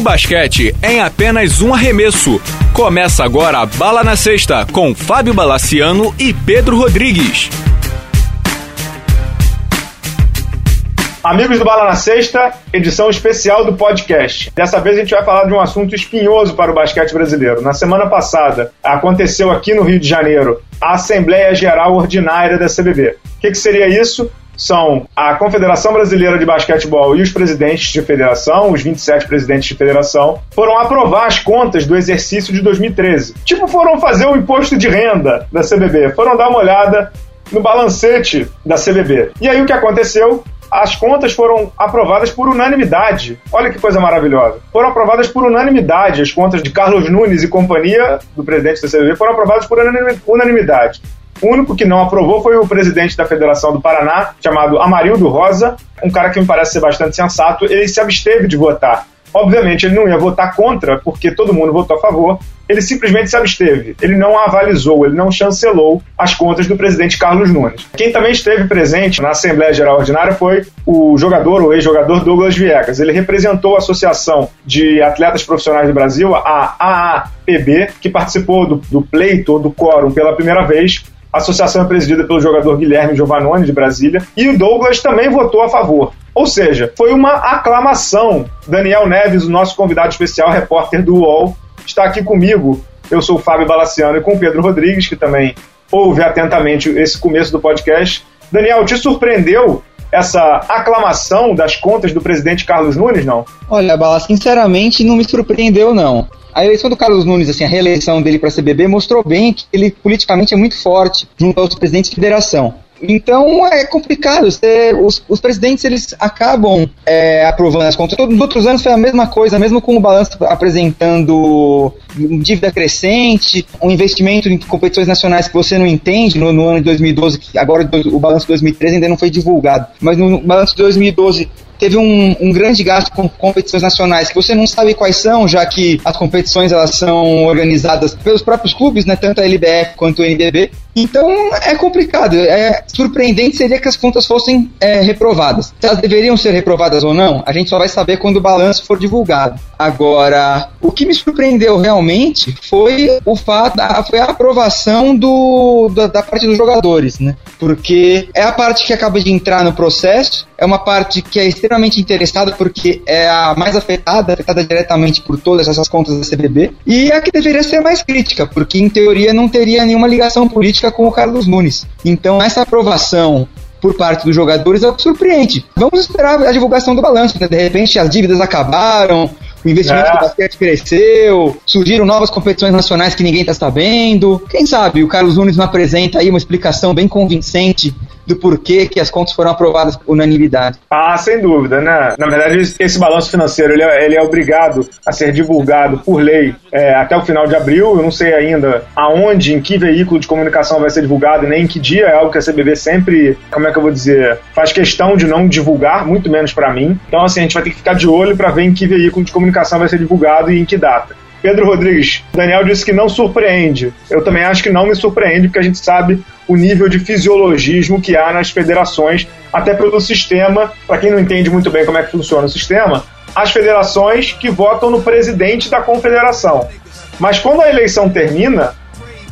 Basquete em apenas um arremesso. Começa agora a Bala na Sexta com Fábio Balaciano e Pedro Rodrigues. Amigos do Bala na Sexta, edição especial do podcast. Dessa vez a gente vai falar de um assunto espinhoso para o basquete brasileiro. Na semana passada, aconteceu aqui no Rio de Janeiro a Assembleia Geral Ordinária da CBB. O que, que seria isso? São a Confederação Brasileira de Basquetebol e os presidentes de federação, os 27 presidentes de federação, foram aprovar as contas do exercício de 2013. Tipo, foram fazer o imposto de renda da CBB, foram dar uma olhada no balancete da CBB. E aí o que aconteceu? As contas foram aprovadas por unanimidade. Olha que coisa maravilhosa. Foram aprovadas por unanimidade. As contas de Carlos Nunes e companhia, do presidente da CBB, foram aprovadas por unanimidade. O único que não aprovou foi o presidente da Federação do Paraná, chamado Amarildo Rosa, um cara que me parece ser bastante sensato. Ele se absteve de votar. Obviamente, ele não ia votar contra, porque todo mundo votou a favor. Ele simplesmente se absteve. Ele não avalizou, ele não chancelou as contas do presidente Carlos Nunes. Quem também esteve presente na Assembleia Geral Ordinária foi o jogador, o ex-jogador Douglas Viegas. Ele representou a Associação de Atletas Profissionais do Brasil, a AAPB, que participou do, do pleito, do quórum pela primeira vez a associação é presidida pelo jogador Guilherme Giovannone, de Brasília, e o Douglas também votou a favor. Ou seja, foi uma aclamação. Daniel Neves, o nosso convidado especial, repórter do UOL, está aqui comigo. Eu sou o Fábio Balaciano e com o Pedro Rodrigues, que também ouve atentamente esse começo do podcast. Daniel, te surpreendeu essa aclamação das contas do presidente Carlos Nunes, não? Olha, Bala, sinceramente não me surpreendeu, não. A eleição do Carlos Nunes, assim, a reeleição dele para CBB mostrou bem que ele politicamente é muito forte junto aos presidentes de federação. Então é complicado. Você, os, os, presidentes eles acabam é, aprovando as contas. Todos os outros anos foi a mesma coisa, mesmo com o balanço apresentando dívida crescente, um investimento em competições nacionais que você não entende no, no ano de 2012, que agora o balanço de 2013 ainda não foi divulgado, mas no balanço de 2012 teve um, um, grande gasto com competições nacionais que você não sabe quais são, já que as competições elas são organizadas pelos próprios clubes, né, tanto a LBF quanto o NBB. Então é complicado. É surpreendente seria que as contas fossem é, reprovadas. Se elas deveriam ser reprovadas ou não, a gente só vai saber quando o balanço for divulgado. Agora, o que me surpreendeu realmente foi o fato, foi a aprovação do, da, da parte dos jogadores, né? Porque é a parte que acaba de entrar no processo, é uma parte que é extremamente interessada porque é a mais afetada, afetada diretamente por todas essas contas da CBB, e a que deveria ser mais crítica, porque em teoria não teria nenhuma ligação política com o Carlos Nunes. Então essa aprovação por parte dos jogadores é o que surpreende. Vamos esperar a divulgação do balanço, né? De repente as dívidas acabaram, o investimento é. do basquete cresceu, surgiram novas competições nacionais que ninguém está sabendo. Quem sabe o Carlos Nunes não apresenta aí uma explicação bem convincente do porquê que as contas foram aprovadas por unanimidade. Ah, sem dúvida, né? Na verdade, esse balanço financeiro ele é, ele é obrigado a ser divulgado por lei é, até o final de abril. Eu não sei ainda aonde, em que veículo de comunicação vai ser divulgado, nem em que dia. É algo que a CBB sempre, como é que eu vou dizer, faz questão de não divulgar, muito menos para mim. Então, assim, a gente vai ter que ficar de olho para ver em que veículo de comunicação vai ser divulgado e em que data. Pedro Rodrigues, Daniel disse que não surpreende. Eu também acho que não me surpreende, porque a gente sabe o nível de fisiologismo que há nas federações, até pelo sistema. Para quem não entende muito bem como é que funciona o sistema, as federações que votam no presidente da confederação. Mas quando a eleição termina,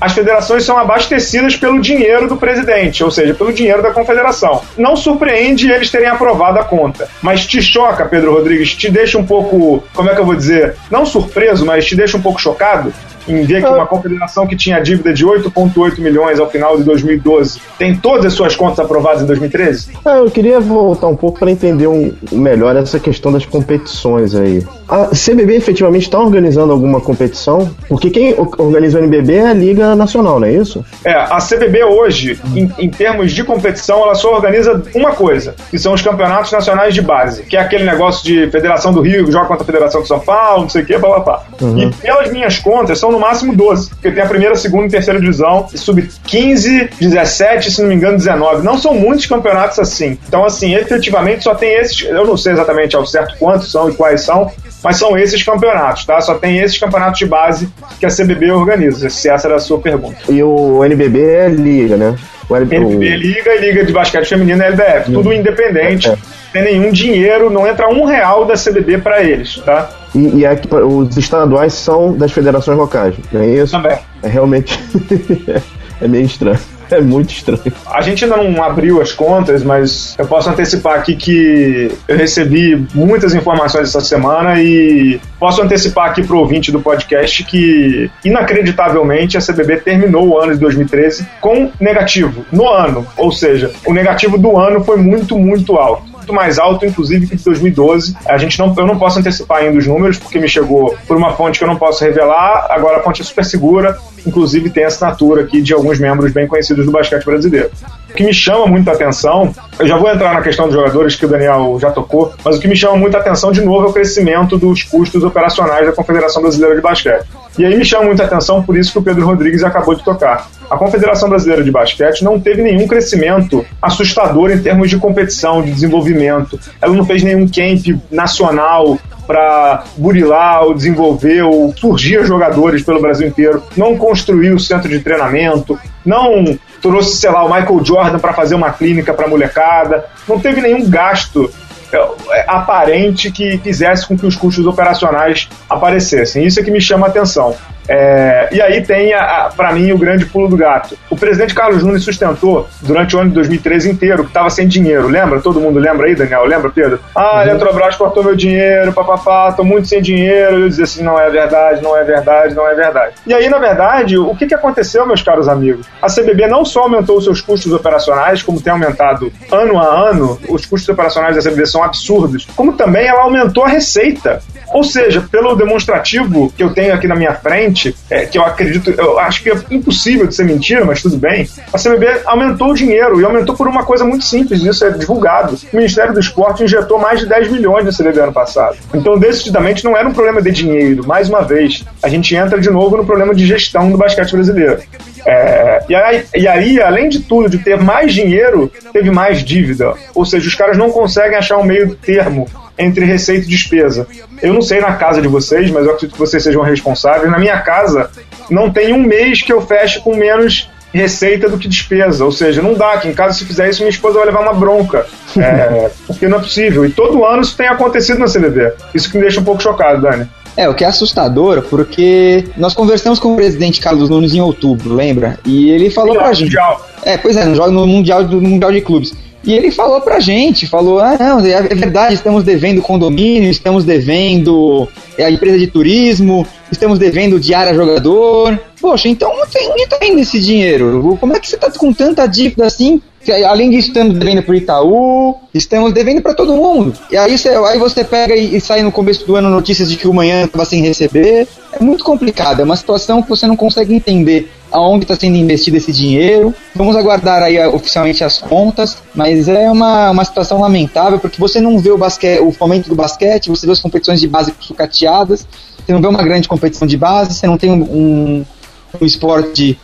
as federações são abastecidas pelo dinheiro do presidente, ou seja, pelo dinheiro da confederação. Não surpreende eles terem aprovado a conta, mas te choca, Pedro Rodrigues, te deixa um pouco, como é que eu vou dizer, não surpreso, mas te deixa um pouco chocado em ver que uma confederação que tinha dívida de 8,8 milhões ao final de 2012 tem todas as suas contas aprovadas em 2013? Ah, eu queria voltar um pouco para entender um, melhor essa questão das competições aí. A CBB efetivamente está organizando alguma competição? Porque quem organiza o NBB é a Liga Nacional, não é isso? É, a CBB hoje, em, em termos de competição, ela só organiza uma coisa, que são os campeonatos nacionais de base, que é aquele negócio de Federação do Rio que joga contra a Federação de São Paulo, não sei o que, blá blá blá. Uhum. E pelas minhas contas, são no máximo 12, porque tem a primeira, segunda e terceira divisão, sub-15, 17, se não me engano, 19. Não são muitos campeonatos assim. Então, assim, efetivamente só tem esses, eu não sei exatamente ao certo quantos são e quais são, mas são esses campeonatos, tá? Só tem esses campeonatos de base que a CBB organiza, se essa era a sua pergunta. E o NBB é liga, né? O NBB é liga e liga de basquete feminino é LBF, tudo independente. É. Sem nenhum dinheiro, não entra um real da CBB para eles, tá? E, e é que os estaduais são das federações locais, não é isso? Também. É realmente. é meio estranho. É muito estranho. A gente ainda não abriu as contas, mas eu posso antecipar aqui que eu recebi muitas informações essa semana e posso antecipar aqui pro ouvinte do podcast que, inacreditavelmente, a CBB terminou o ano de 2013 com negativo no ano. Ou seja, o negativo do ano foi muito, muito alto muito mais alto, inclusive, que de 2012. A gente não, eu não posso antecipar ainda os números, porque me chegou por uma fonte que eu não posso revelar. Agora a fonte é super segura, inclusive tem assinatura aqui de alguns membros bem conhecidos do basquete brasileiro. O que me chama muita atenção, eu já vou entrar na questão dos jogadores que o Daniel já tocou, mas o que me chama muita atenção de novo é o crescimento dos custos operacionais da Confederação Brasileira de Basquete. E aí me chama muita atenção por isso que o Pedro Rodrigues acabou de tocar. A Confederação Brasileira de Basquete não teve nenhum crescimento assustador em termos de competição, de desenvolvimento. Ela não fez nenhum camp nacional para burilar ou desenvolver ou surgir jogadores pelo Brasil inteiro. Não construiu centro de treinamento, não trouxe, sei lá, o Michael Jordan para fazer uma clínica para molecada. Não teve nenhum gasto é, aparente que fizesse com que os custos operacionais aparecessem. Isso é que me chama a atenção. É, e aí tem, para mim, o grande pulo do gato. O presidente Carlos Nunes sustentou durante o ano de 2013 inteiro que estava sem dinheiro. Lembra? Todo mundo lembra aí, Daniel? Lembra, Pedro? Ah, uhum. a Eletrobras cortou meu dinheiro, papapá, tô muito sem dinheiro. Eu dizia assim: não é verdade, não é verdade, não é verdade. E aí, na verdade, o que, que aconteceu, meus caros amigos? A CBB não só aumentou os seus custos operacionais, como tem aumentado ano a ano, os custos operacionais da CBB são absurdos, como também ela aumentou a receita. Ou seja, pelo demonstrativo que eu tenho aqui na minha frente, é, que eu acredito, eu acho que é impossível de ser mentira, mas tudo bem, a CBB aumentou o dinheiro e aumentou por uma coisa muito simples, isso é divulgado. O Ministério do Esporte injetou mais de 10 milhões na CBB ano passado. Então, decididamente, não era um problema de dinheiro. Mais uma vez, a gente entra de novo no problema de gestão do basquete brasileiro. É, e, aí, e aí, além de tudo, de ter mais dinheiro, teve mais dívida. Ou seja, os caras não conseguem achar um meio termo entre receita e despesa. Eu não sei na casa de vocês, mas eu acredito que vocês sejam responsáveis. Na minha casa, não tem um mês que eu feche com menos receita do que despesa. Ou seja, não dá. Que em casa, se fizer isso, minha esposa vai levar uma bronca. É, porque não é possível. E todo ano isso tem acontecido na CBB. Isso que me deixa um pouco chocado, Dani. É, o que é assustador, porque nós conversamos com o presidente Carlos Nunes em outubro, lembra? E ele falou Sim, pra gente. Mundial. É, pois é, no, no mundial, no mundial de Clubes. E ele falou pra gente, falou, ah, não, é, verdade, estamos devendo condomínio, estamos devendo é, a empresa de turismo, estamos devendo diária jogador. Poxa, então onde está indo esse dinheiro? Como é que você está com tanta dívida assim? Além disso, estamos devendo para o Itaú, estamos devendo para todo mundo. E aí você, aí você pega e, e, sai no começo do ano notícias de que o manhã estava sem receber. É muito complicado, é uma situação que você não consegue entender aonde está sendo investido esse dinheiro. Vamos aguardar aí oficialmente as contas, mas é uma, uma situação lamentável porque você não vê o, basquete, o fomento do basquete, você vê as competições de base sucateadas, você não vê uma grande competição de base, você não tem um, um, esporte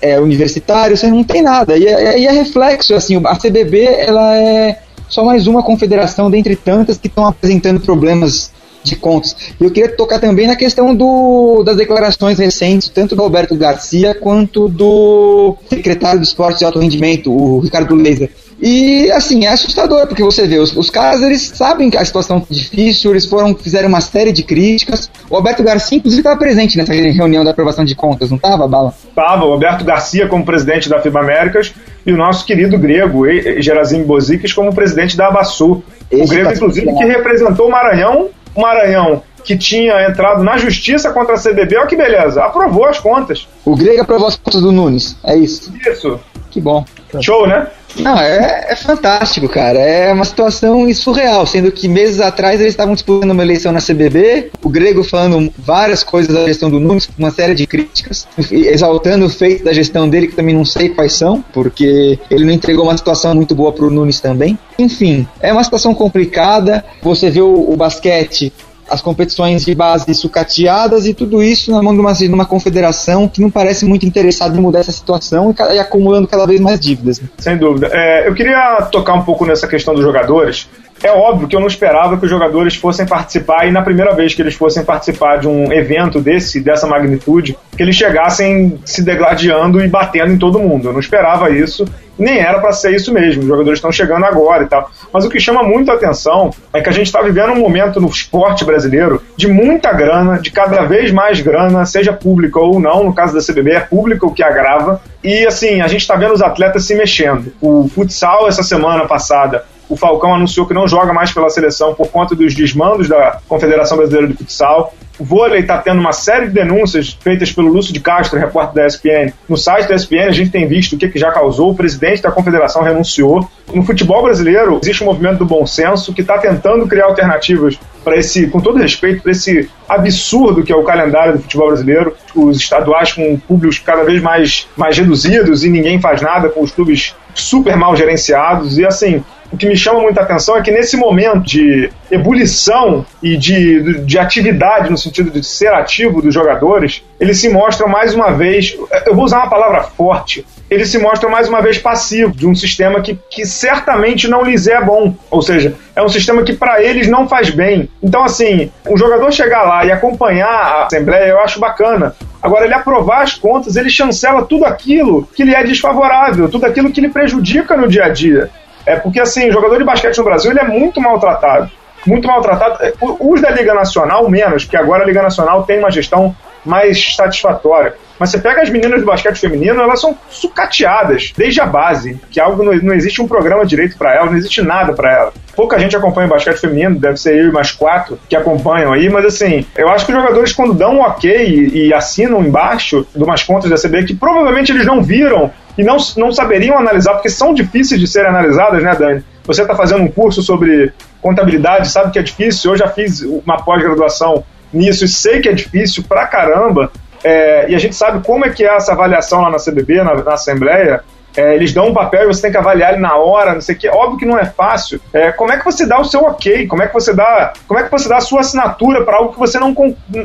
é, universitário, você não tem nada. E é, e é reflexo, assim, a CBB ela é só mais uma confederação dentre tantas que estão apresentando problemas de contas. E eu queria tocar também na questão do, das declarações recentes, tanto do Roberto Garcia quanto do secretário do esporte de alto rendimento, o Ricardo Lezer. E assim, é assustador, porque você vê, os, os caras eles sabem que a situação é difícil, eles foram, fizeram uma série de críticas. O Roberto Garcia, inclusive, estava presente nessa reunião da aprovação de contas, não estava, Bala? Estava, o Roberto Garcia como presidente da FIBA Américas e o nosso querido grego, Gerazim Bozikis, como presidente da Abaçu. o grego, inclusive, que representou o Maranhão o Maranhão, que tinha entrado na justiça contra a CBB, olha que beleza, aprovou as contas. O Grego aprovou as contas do Nunes, é isso? Isso. Que bom. Show, né? Não, é, é, fantástico, cara. É uma situação surreal, sendo que meses atrás eles estavam disputando uma eleição na CBB, o Grego falando várias coisas da gestão do Nunes, uma série de críticas, exaltando o feito da gestão dele, que também não sei quais são, porque ele não entregou uma situação muito boa pro Nunes também. Enfim, é uma situação complicada. Você vê o, o basquete as competições de base sucateadas e tudo isso na mão de uma, de uma confederação que não parece muito interessada em mudar essa situação e, e acumulando cada vez mais dívidas. Né? Sem dúvida. É, eu queria tocar um pouco nessa questão dos jogadores. É óbvio que eu não esperava que os jogadores fossem participar e na primeira vez que eles fossem participar de um evento desse, dessa magnitude, que eles chegassem se degladiando e batendo em todo mundo. Eu não esperava isso nem era para ser isso mesmo. Os jogadores estão chegando agora e tal. Mas o que chama muito a atenção é que a gente está vivendo um momento no esporte brasileiro de muita grana, de cada vez mais grana, seja pública ou não. No caso da CBB, é pública o que agrava. E assim, a gente está vendo os atletas se mexendo. O futsal, essa semana passada, o Falcão anunciou que não joga mais pela seleção por conta dos desmandos da Confederação Brasileira de Futsal. O vôlei está tendo uma série de denúncias feitas pelo Lúcio de Castro, repórter da ESPN. No site da ESPN a gente tem visto o que, que já causou. O presidente da confederação renunciou. No futebol brasileiro existe um movimento do bom senso que está tentando criar alternativas para esse, com todo respeito, para esse absurdo que é o calendário do futebol brasileiro. Os estaduais com públicos cada vez mais, mais reduzidos e ninguém faz nada, com os clubes super mal gerenciados. E assim, o que me chama muita atenção é que nesse momento de ebulição e de, de atividade, no sentido de ser ativo dos jogadores, eles se mostram mais uma vez, eu vou usar uma palavra forte, eles se mostram mais uma vez passivos de um sistema que, que certamente não lhes é bom. Ou seja, é um sistema que para eles não faz bem. Então, assim, o jogador chegar lá e acompanhar a Assembleia, eu acho bacana. Agora, ele aprovar as contas, ele chancela tudo aquilo que lhe é desfavorável, tudo aquilo que lhe prejudica no dia a dia. É porque, assim, o jogador de basquete no Brasil ele é muito maltratado. Muito maltratado. É, os da Liga Nacional, menos, porque agora a Liga Nacional tem uma gestão mais satisfatória. Mas você pega as meninas do basquete feminino, elas são sucateadas desde a base, que algo não, não existe um programa direito para elas, não existe nada para elas. Pouca gente acompanha o basquete feminino, deve ser eu e mais quatro que acompanham aí, mas assim, eu acho que os jogadores quando dão um ok e, e assinam embaixo de umas contas da CB que provavelmente eles não viram e não, não saberiam analisar, porque são difíceis de serem analisadas, né, Dani? Você está fazendo um curso sobre contabilidade, sabe que é difícil. Eu já fiz uma pós-graduação nisso e sei que é difícil pra caramba. É, e a gente sabe como é que é essa avaliação lá na CBB, na, na Assembleia. É, eles dão um papel e você tem que avaliar ele na hora, não sei o que. Óbvio que não é fácil. É, como é que você dá o seu ok? Como é que você dá, como é que você dá a sua assinatura para algo que você não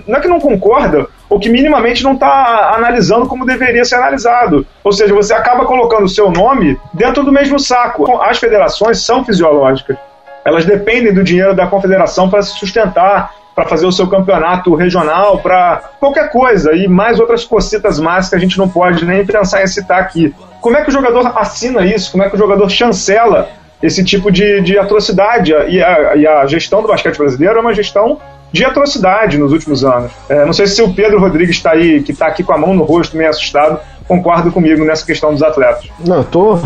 não é que não concorda ou que minimamente não está analisando como deveria ser analisado. Ou seja, você acaba colocando o seu nome dentro do mesmo saco. As federações são fisiológicas. Elas dependem do dinheiro da confederação para se sustentar para fazer o seu campeonato regional, para qualquer coisa, e mais outras cocitas más que a gente não pode nem pensar em citar aqui. Como é que o jogador assina isso? Como é que o jogador chancela esse tipo de, de atrocidade? E a, e a gestão do basquete brasileiro é uma gestão de atrocidade nos últimos anos. É, não sei se o Pedro Rodrigues está aí, que está aqui com a mão no rosto, meio assustado, concorda comigo nessa questão dos atletas. Não, tô,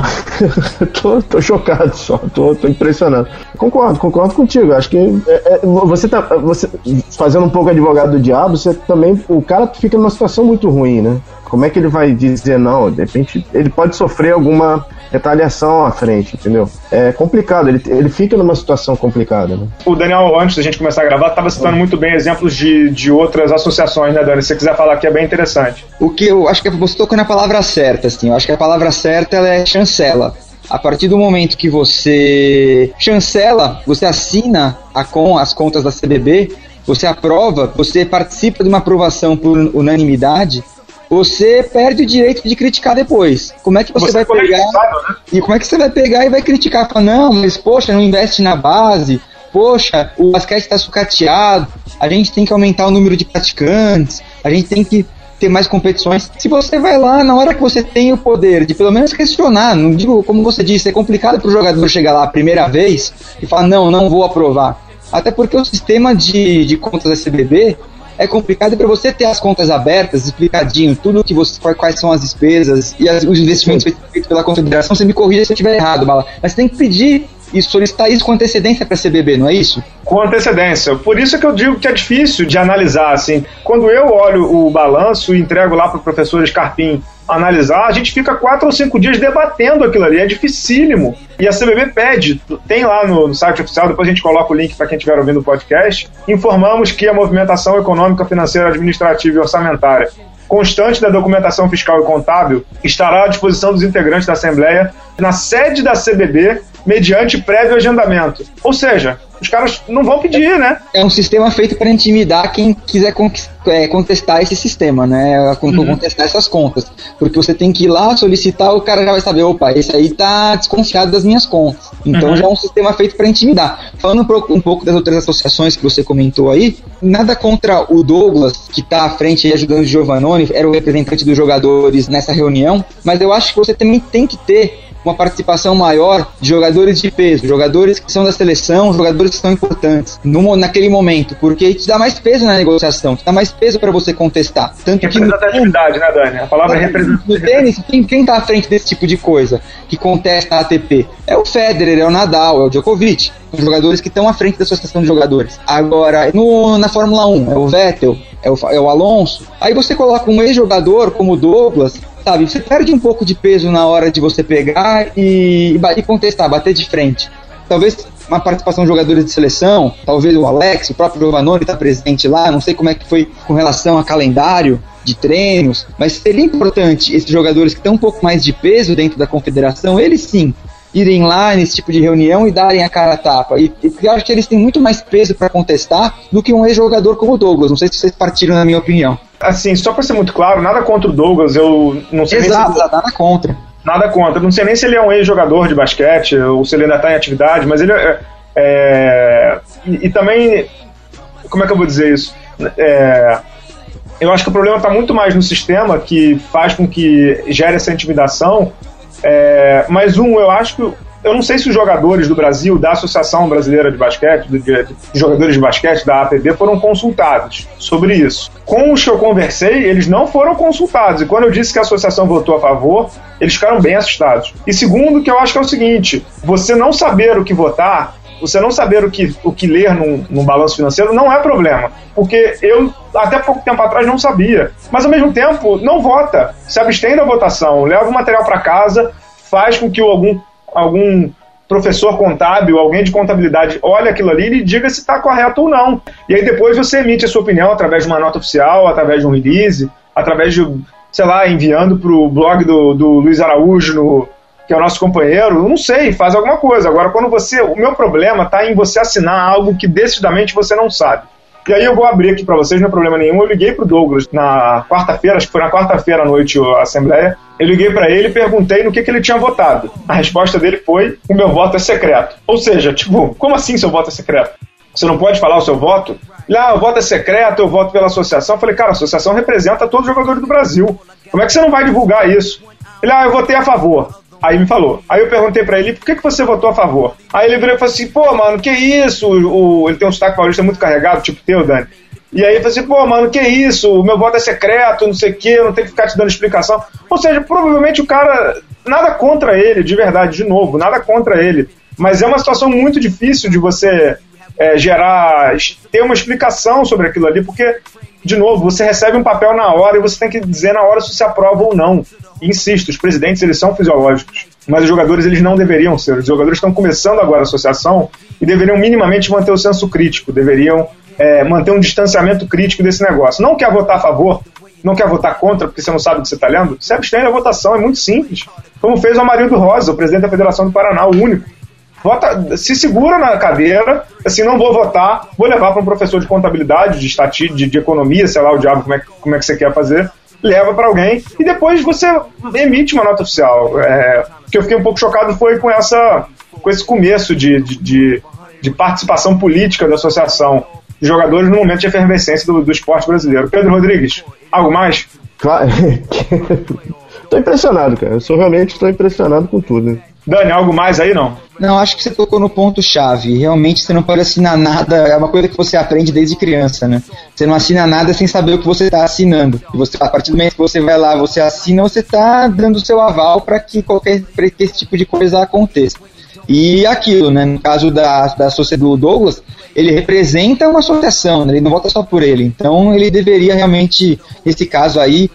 tô, tô chocado só, tô, tô impressionado. Concordo, concordo contigo. Acho que é, é, você tá você, fazendo um pouco advogado do diabo, você também. O cara fica numa situação muito ruim, né? Como é que ele vai dizer não? De repente, ele pode sofrer alguma retaliação à frente, entendeu? É complicado, ele, ele fica numa situação complicada. Né? O Daniel, antes da gente começar a gravar, estava citando muito bem exemplos de, de outras associações, né, Dani? Se você quiser falar aqui, é bem interessante. O que eu acho que você tocou na palavra certa, assim, eu acho que a palavra certa ela é chancela. A partir do momento que você chancela, você assina a com as contas da CBB, você aprova, você participa de uma aprovação por unanimidade, você perde o direito de criticar depois. Como é que você, você vai pegar. Né? E como é que você vai pegar e vai criticar? Falar, não, mas poxa, não investe na base. Poxa, o basquete está sucateado. A gente tem que aumentar o número de praticantes. A gente tem que ter mais competições. Se você vai lá na hora que você tem o poder de pelo menos questionar, não digo como você disse, é complicado para o jogador chegar lá a primeira vez e falar não, não vou aprovar. Até porque o sistema de, de contas da CBB é complicado para você ter as contas abertas, explicadinho, tudo que você quais são as despesas e as, os investimentos feitos pela confederação. Você me corrija se eu estiver errado, Bala. Mas você tem que pedir e solicitar isso com antecedência para a CBB, não é isso? Com antecedência. Por isso que eu digo que é difícil de analisar. Assim, quando eu olho o balanço e entrego lá para o professor Scarpim analisar, a gente fica quatro ou cinco dias debatendo aquilo ali, é dificílimo. E a CBB pede, tem lá no, no site oficial, depois a gente coloca o link para quem estiver ouvindo o podcast, informamos que a movimentação econômica, financeira, administrativa e orçamentária constante da documentação fiscal e contábil estará à disposição dos integrantes da Assembleia na sede da CBB mediante prévio agendamento. Ou seja, os caras não vão pedir, né? É um sistema feito para intimidar quem quiser é, contestar esse sistema, né? Uhum. Contestar essas contas. Porque você tem que ir lá solicitar, o cara já vai saber, opa, esse aí tá desconfiado das minhas contas. Então uhum. já é um sistema feito para intimidar. Falando um pouco das outras associações que você comentou aí, nada contra o Douglas, que tá à frente aí ajudando o Giovannone, era o representante dos jogadores nessa reunião, mas eu acho que você também tem que ter uma participação maior de jogadores de peso, jogadores que são da seleção, jogadores que são importantes no, naquele momento, porque te dá mais peso na negociação, te dá mais peso para você contestar. Tanto que representatividade, né, Dani? A palavra é representatividade. No tênis, quem, quem tá à frente desse tipo de coisa, que contesta a ATP? É o Federer, é o Nadal, é o Djokovic. Os jogadores que estão à frente da associação de jogadores. Agora, no, na Fórmula 1, é o Vettel, é o, é o Alonso. Aí você coloca um ex-jogador como o Douglas, sabe? Você perde um pouco de peso na hora de você pegar e, e contestar, bater de frente. Talvez uma participação de jogadores de seleção, talvez o Alex, o próprio Giovanoni está presente lá, não sei como é que foi com relação a calendário de treinos, mas seria importante esses jogadores que estão um pouco mais de peso dentro da confederação, eles sim, irem lá nesse tipo de reunião e darem a cara a tapa. E, e eu acho que eles têm muito mais peso para contestar do que um ex-jogador como o Douglas. Não sei se vocês partiram na minha opinião. Assim, só para ser muito claro, nada contra o Douglas, eu não sei Exato, se... nada contra. Nada contra. Não sei nem se ele é um ex-jogador de basquete ou se ele ainda está em atividade, mas ele é. é e, e, também. Como é que eu vou dizer isso? É, eu acho que o problema está muito mais no sistema que faz com que gere essa intimidação é, mas um, eu acho que eu não sei se os jogadores do Brasil, da Associação Brasileira de Basquete, de, de, de, jogadores de basquete, da APB, foram consultados sobre isso. Com os que eu conversei, eles não foram consultados. E quando eu disse que a associação votou a favor, eles ficaram bem assustados. E segundo, que eu acho que é o seguinte: você não saber o que votar você não saber o que, o que ler num, num balanço financeiro não é problema. Porque eu, até pouco tempo atrás, não sabia. Mas, ao mesmo tempo, não vota. Se abstém da votação, leva o material para casa, faz com que algum, algum professor contábil, alguém de contabilidade, olhe aquilo ali e diga se está correto ou não. E aí depois você emite a sua opinião através de uma nota oficial, através de um release, através de, sei lá, enviando para o blog do, do Luiz Araújo no que é o nosso companheiro, não sei, faz alguma coisa. Agora, quando você. O meu problema está em você assinar algo que decididamente você não sabe. E aí eu vou abrir aqui para vocês, não é problema nenhum. Eu liguei pro Douglas na quarta-feira, acho que foi na quarta-feira à noite a assembleia. Eu liguei para ele e perguntei no que, que ele tinha votado. A resposta dele foi: o meu voto é secreto. Ou seja, tipo, como assim seu voto é secreto? Você não pode falar o seu voto? Ah, o voto é secreto, eu voto pela associação. Eu falei, cara, a associação representa todos os jogadores do Brasil. Como é que você não vai divulgar isso? Ele, ah, eu votei a favor. Aí me falou. Aí eu perguntei para ele, por que, que você votou a favor? Aí ele virou e falou assim, pô, mano, que isso? O, o ele tem um sotaque paulista muito carregado, tipo teu, Dani. E aí ele falou assim, pô, mano, que isso? O meu voto é secreto, não sei o quê, eu não tenho que ficar te dando explicação. Ou seja, provavelmente o cara, nada contra ele, de verdade, de novo, nada contra ele. Mas é uma situação muito difícil de você é, gerar, ter uma explicação sobre aquilo ali, porque, de novo, você recebe um papel na hora e você tem que dizer na hora se você aprova ou não insisto, os presidentes eles são fisiológicos, mas os jogadores eles não deveriam ser. Os jogadores estão começando agora a associação e deveriam minimamente manter o senso crítico, deveriam é, manter um distanciamento crítico desse negócio. Não quer votar a favor, não quer votar contra porque você não sabe o que você está lendo, se abstém da votação, é muito simples. Como fez o Amarildo Rosa, o presidente da Federação do Paraná, o único. Vota, se segura na cadeira, assim, não vou votar, vou levar para um professor de contabilidade, de estatística, de, de, economia, sei lá o diabo como é, como é que você quer fazer, leva para alguém e depois você emite uma nota oficial. É, o que eu fiquei um pouco chocado foi com essa com esse começo de, de, de participação política da associação de jogadores no momento de efervescência do, do esporte brasileiro. Pedro Rodrigues, algo mais? Claro. tô impressionado, cara. Eu sou realmente estou impressionado com tudo. Dani, algo mais aí não? Não, acho que você tocou no ponto chave. Realmente você não pode assinar nada, é uma coisa que você aprende desde criança, né? Você não assina nada sem saber o que você está assinando. E você, a partir do momento que você vai lá, você assina, você está dando o seu aval para que qualquer pra que esse tipo de coisa aconteça. E aquilo, né? No caso da, da do Douglas, ele representa uma associação, né? ele não vota só por ele. Então ele deveria realmente, nesse caso aí,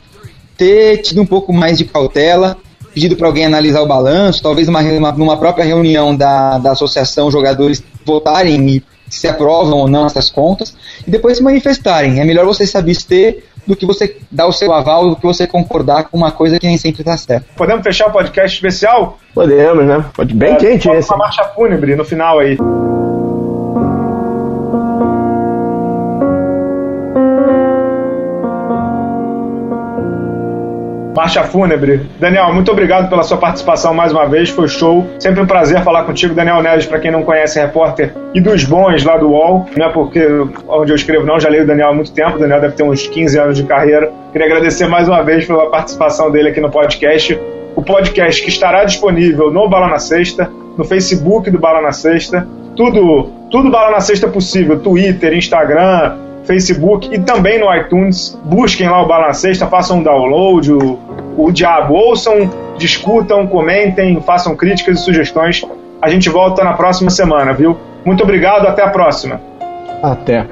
ter tido um pouco mais de cautela, pedido para alguém analisar o balanço, talvez uma, uma, numa própria reunião da, da associação jogadores votarem e se aprovam ou não essas contas, e depois se manifestarem. É melhor você se abster do que você dar o seu aval, do que você concordar com uma coisa que nem sempre está certa. Podemos fechar o podcast especial? Podemos, né? Pode bem é, quente esse. Uma marcha fúnebre no final aí. Marcha Fúnebre. Daniel, muito obrigado pela sua participação mais uma vez, foi show. Sempre um prazer falar contigo, Daniel Neves, para quem não conhece, repórter e dos bons lá do UOL, não é porque onde eu escrevo não, já leio o Daniel há muito tempo, o Daniel deve ter uns 15 anos de carreira. Queria agradecer mais uma vez pela participação dele aqui no podcast. o podcast que estará disponível no Bala na Sexta, no Facebook do Bala na Sexta, tudo, tudo Bala na Sexta possível, Twitter, Instagram, Facebook e também no iTunes. Busquem lá o Bala na Sexta, façam um download, o, o diabo, ouçam, discutam, comentem, façam críticas e sugestões. A gente volta na próxima semana, viu? Muito obrigado, até a próxima. Até.